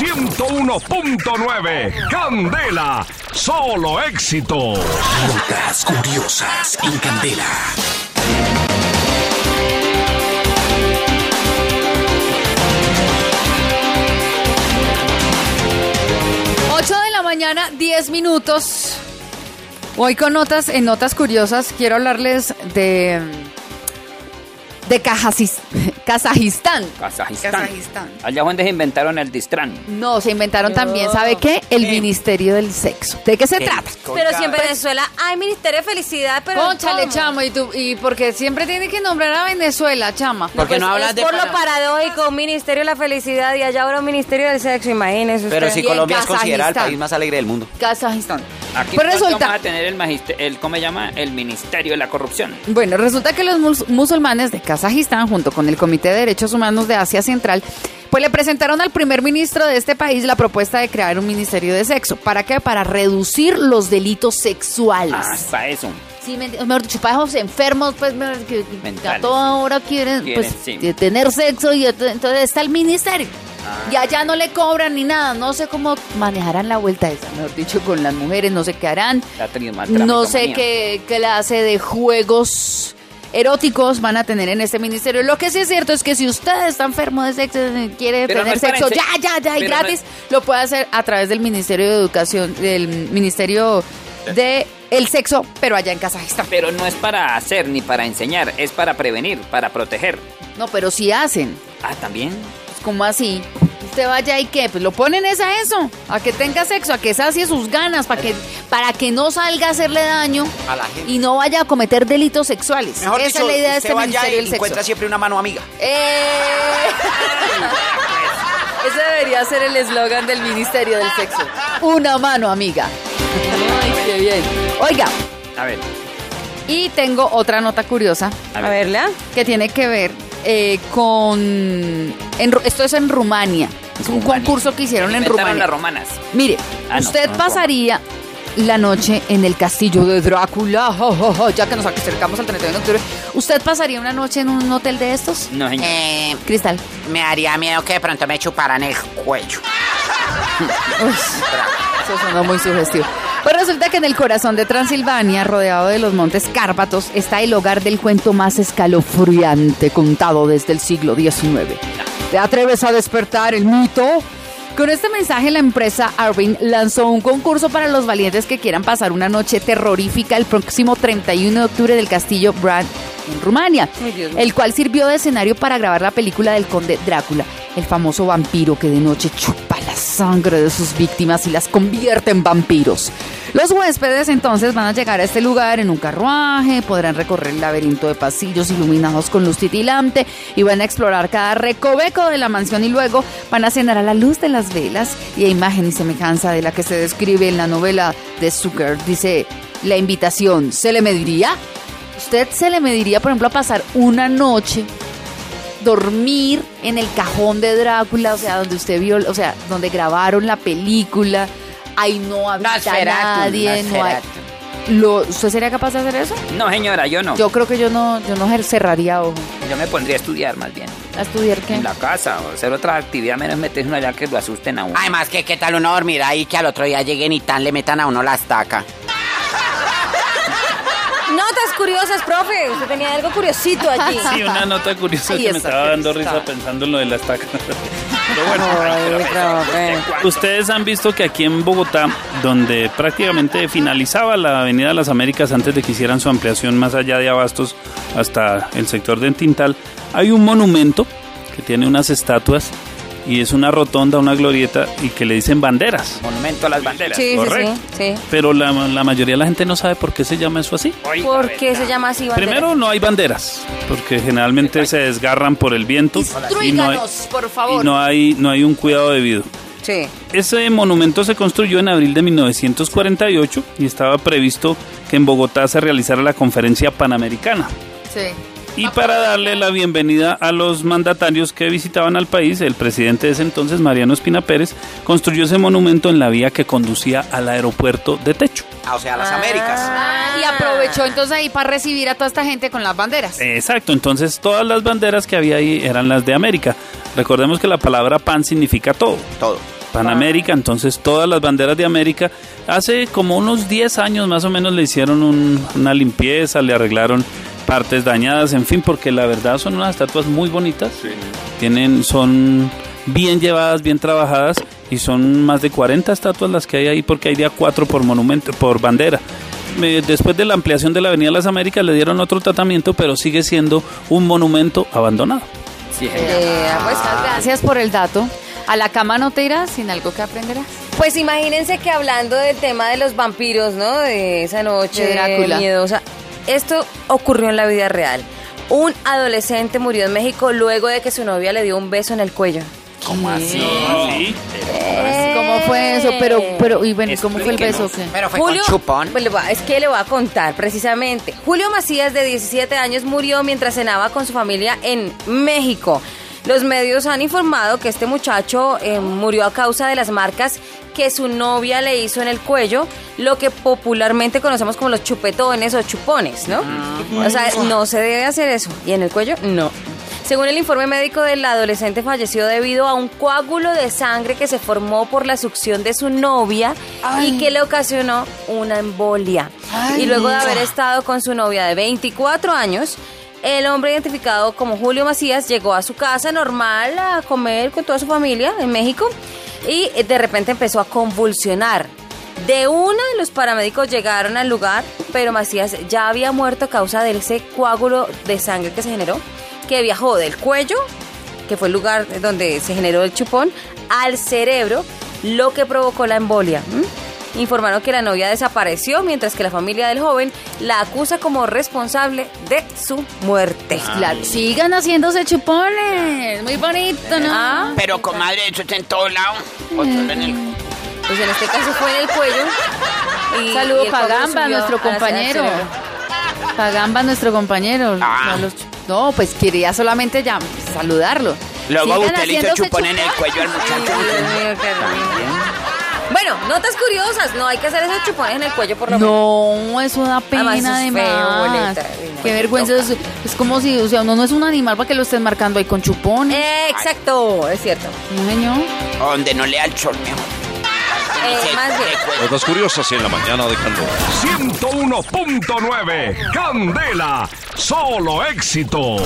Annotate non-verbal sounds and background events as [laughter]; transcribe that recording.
101.9. Candela, solo éxitos. Notas curiosas en Candela. 8 de la mañana, 10 minutos. Hoy con notas, en notas curiosas, quiero hablarles de de Kazajis- Kazajistán. Kazajistán. Kazajistán. Allá donde se inventaron el Distrán. No, se inventaron también, ¿sabe qué? El Ministerio del Sexo. ¿De qué se trata? Pero si en Venezuela hay Ministerio de Felicidad, pero. Conchale, chamo, y tú, y porque siempre tiene que nombrar a Venezuela, chama. ¿Por qué Pues no hablas es de por para- lo paradójico, un Ministerio de la Felicidad y allá ahora un Ministerio del Sexo, imagínese usted. Pero si Colombia es considerada el país más alegre del mundo. Kazajistán. Aquí Pues resulta, vamos a tener el, magiste- el ¿cómo se llama? El Ministerio de la Corrupción. Bueno, resulta que los mus- musulmanes de Kazajistán, junto con el Comité de Derechos Humanos de Asia Central, pues le presentaron al primer ministro de este país la propuesta de crear un ministerio de sexo. ¿Para qué? Para reducir los delitos sexuales. Ah, para eso. Sí, me, mejor dicho, para esos enfermos, pues, me- que Mentales. a toda hora quieren, Quieren, pues, sí. tener sexo y ent- entonces está el ministerio. Ah. Y allá no le cobran ni nada, no sé cómo manejarán la vuelta esa, mejor dicho, con las mujeres, no sé qué harán. La No sé qué clase de juegos eróticos van a tener en este ministerio. Lo que sí es cierto es que si usted está enfermo de sexo y quiere Pero tener sexo ya, ya, ya y no gratis, lo puede hacer a través del Ministerio de Educación, del Ministerio de el Sexo, pero allá en Kazajistán. Pero no es para hacer ni para enseñar, es para prevenir, para proteger. No, pero si hacen. Ah, también. Pues, ¿Cómo así? Usted vaya y qué, pues lo ponen es a eso, a que tenga sexo, a que sacie sus ganas, para que, para que no salga a hacerle daño A la gente. y no vaya a cometer delitos sexuales. Mejor Esa dicho, es la idea de este Ministerio del Sexo. encuentra siempre una mano amiga. ¡Eh! [laughs] Ese debería ser el eslogan del Ministerio del Sexo. Una mano, amiga. Ay, qué bien. Oiga, A ver. y tengo otra nota curiosa A verla. que tiene que ver eh, con... en esto es en Rumania. Es un Rumania. concurso que hicieron en Rumania. las romanas. Mire, Ah, no, usted no, pasaría la noche en el castillo de Drácula, jo, [laughs] ya que nos acercamos al 31 de octubre. ¿Usted pasaría una noche en un hotel de estos? No, señor. Eh, Cristal. me haría miedo que de pronto me chuparan el cuello. [laughs] Uy, eso sonó muy sugestivo. Pues resulta que en el corazón de Transilvania, rodeado de los montes Cárpatos, está el hogar del cuento más escalofriante contado desde el siglo XIX. ¿Te atreves a despertar el mito? Con este mensaje, la empresa Arvin lanzó un concurso para los valientes que quieran pasar una noche terrorífica el próximo 31 de octubre del castillo Brand en Rumania, el cual sirvió de escenario para grabar la película del conde Drácula, el famoso vampiro que de noche chupa la sangre de sus víctimas y las convierte en vampiros. Los huéspedes entonces van a llegar a este lugar en un carruaje, podrán recorrer el laberinto de pasillos iluminados con luz titilante y van a explorar cada recoveco de la mansión y luego van a cenar a la luz de las velas y a imagen y semejanza de la que se describe en la novela de Zucker. Dice, la invitación, ¿se le mediría? ¿Usted se le mediría, por ejemplo, a pasar una noche dormir en el cajón de Drácula, o sea, donde usted vio, o sea, donde grabaron la película, ahí no habita Nosferatu, nadie, no hay... Nosferatu. Lo, ¿Usted sería capaz de hacer eso? No, señora, yo no. Yo, Yo creo que yo no, yo no cerraría ojo. me pondría a estudiar más bien. ¿A estudiar qué? En la casa o hacer otra actividad menos meterse uno allá que lo asusten a uno. Además, que qué tal uno dormir ahí que al otro día lleguen y tan le metan a uno la estaca. Curiosas, profe. Usted tenía algo curiosito allí. Sí, una nota curiosa Ahí que me estaba dando risa pensando en lo de la estaca. [laughs] Pero bueno, Ay, profe. ustedes han visto que aquí en Bogotá, donde prácticamente finalizaba la Avenida de las Américas antes de que hicieran su ampliación más allá de Abastos hasta el sector de Tintal, hay un monumento que tiene unas estatuas y es una rotonda, una glorieta y que le dicen banderas. Monumento a las banderas. Sí, sí, Correcto. sí, sí. Pero la, la mayoría de la gente no sabe por qué se llama eso así. Oiga, ¿Por qué se llama así bandera? Primero no hay banderas, porque generalmente se desgarran por el viento y no hay, por y favor. no hay, no hay un cuidado debido. Sí. Ese monumento se construyó en abril de 1948 y estaba previsto que en Bogotá se realizara la conferencia panamericana. Sí. Y para darle la bienvenida a los mandatarios que visitaban al país, el presidente de ese entonces, Mariano Espina Pérez, construyó ese monumento en la vía que conducía al aeropuerto de Techo. Ah, o sea, las Américas. Ah, y aprovechó entonces ahí para recibir a toda esta gente con las banderas. Exacto, entonces todas las banderas que había ahí eran las de América. Recordemos que la palabra pan significa todo. Todo. Panamérica, entonces todas las banderas de América. Hace como unos 10 años más o menos le hicieron un- una limpieza, le arreglaron partes dañadas, en fin, porque la verdad son unas estatuas muy bonitas. Tienen, son bien llevadas, bien trabajadas y son más de 40 estatuas las que hay ahí porque hay día 4 por monumento, por bandera. Después de la ampliación de la Avenida Las Américas le dieron otro tratamiento, pero sigue siendo un monumento abandonado. Eh, pues, Gracias por el dato. A la cama no te irás sin algo que aprenderás. Pues imagínense que hablando del tema de los vampiros, ¿no? De esa noche De Drácula. miedosa. Esto ocurrió en la vida real. Un adolescente murió en México luego de que su novia le dio un beso en el cuello. ¿Cómo así? Sí. ¿Cómo fue eso? Pero, pero, y bueno, ¿cómo fue el beso? Qué? Pero fue Julio, con chupón. pues es que le voy a contar precisamente. Julio Macías, de 17 años, murió mientras cenaba con su familia en México. Los medios han informado que este muchacho eh, murió a causa de las marcas que su novia le hizo en el cuello, lo que popularmente conocemos como los chupetones o chupones, ¿no? O sea, no se debe hacer eso. ¿Y en el cuello? No. Según el informe médico del adolescente falleció debido a un coágulo de sangre que se formó por la succión de su novia y que le ocasionó una embolia. y luego de haber estado con su novia de 24 años, el hombre identificado como Julio Macías llegó a su casa normal a comer con toda su familia en México y de repente empezó a convulsionar. De una, los paramédicos llegaron al lugar, pero Macías ya había muerto a causa de ese coágulo de sangre que se generó, que viajó del cuello, que fue el lugar donde se generó el chupón, al cerebro, lo que provocó la embolia. Informaron que la novia desapareció, mientras que la familia del joven la acusa como responsable de su muerte. Claro, sigan haciéndose chupones. Muy bonito, ¿no? Ah, Pero, comadre, eso está en todos lados. O solo en el... pues en este caso fue en el cuello. y- Saludo y el Pagamba, nuestro compañero. Pagamba, nuestro compañero. Ah. No, pues quería solamente ya saludarlo. Luego usted le hizo chupón en el cuello al muchacho. Dios mío, qué horrible. Bueno, notas curiosas, no hay que hacer esos chupones en el cuello por lo menos. No, es una pena Además, eso boleta. No, Qué vergüenza. Es, es como si, o sea, uno no es un animal para que lo estén marcando ahí con chupones. Eh, exacto, es cierto. No, señor. Donde no le da el mejor. Eh. Notas curiosas en la mañana de Candela. 101.9 Candela. Solo éxitos.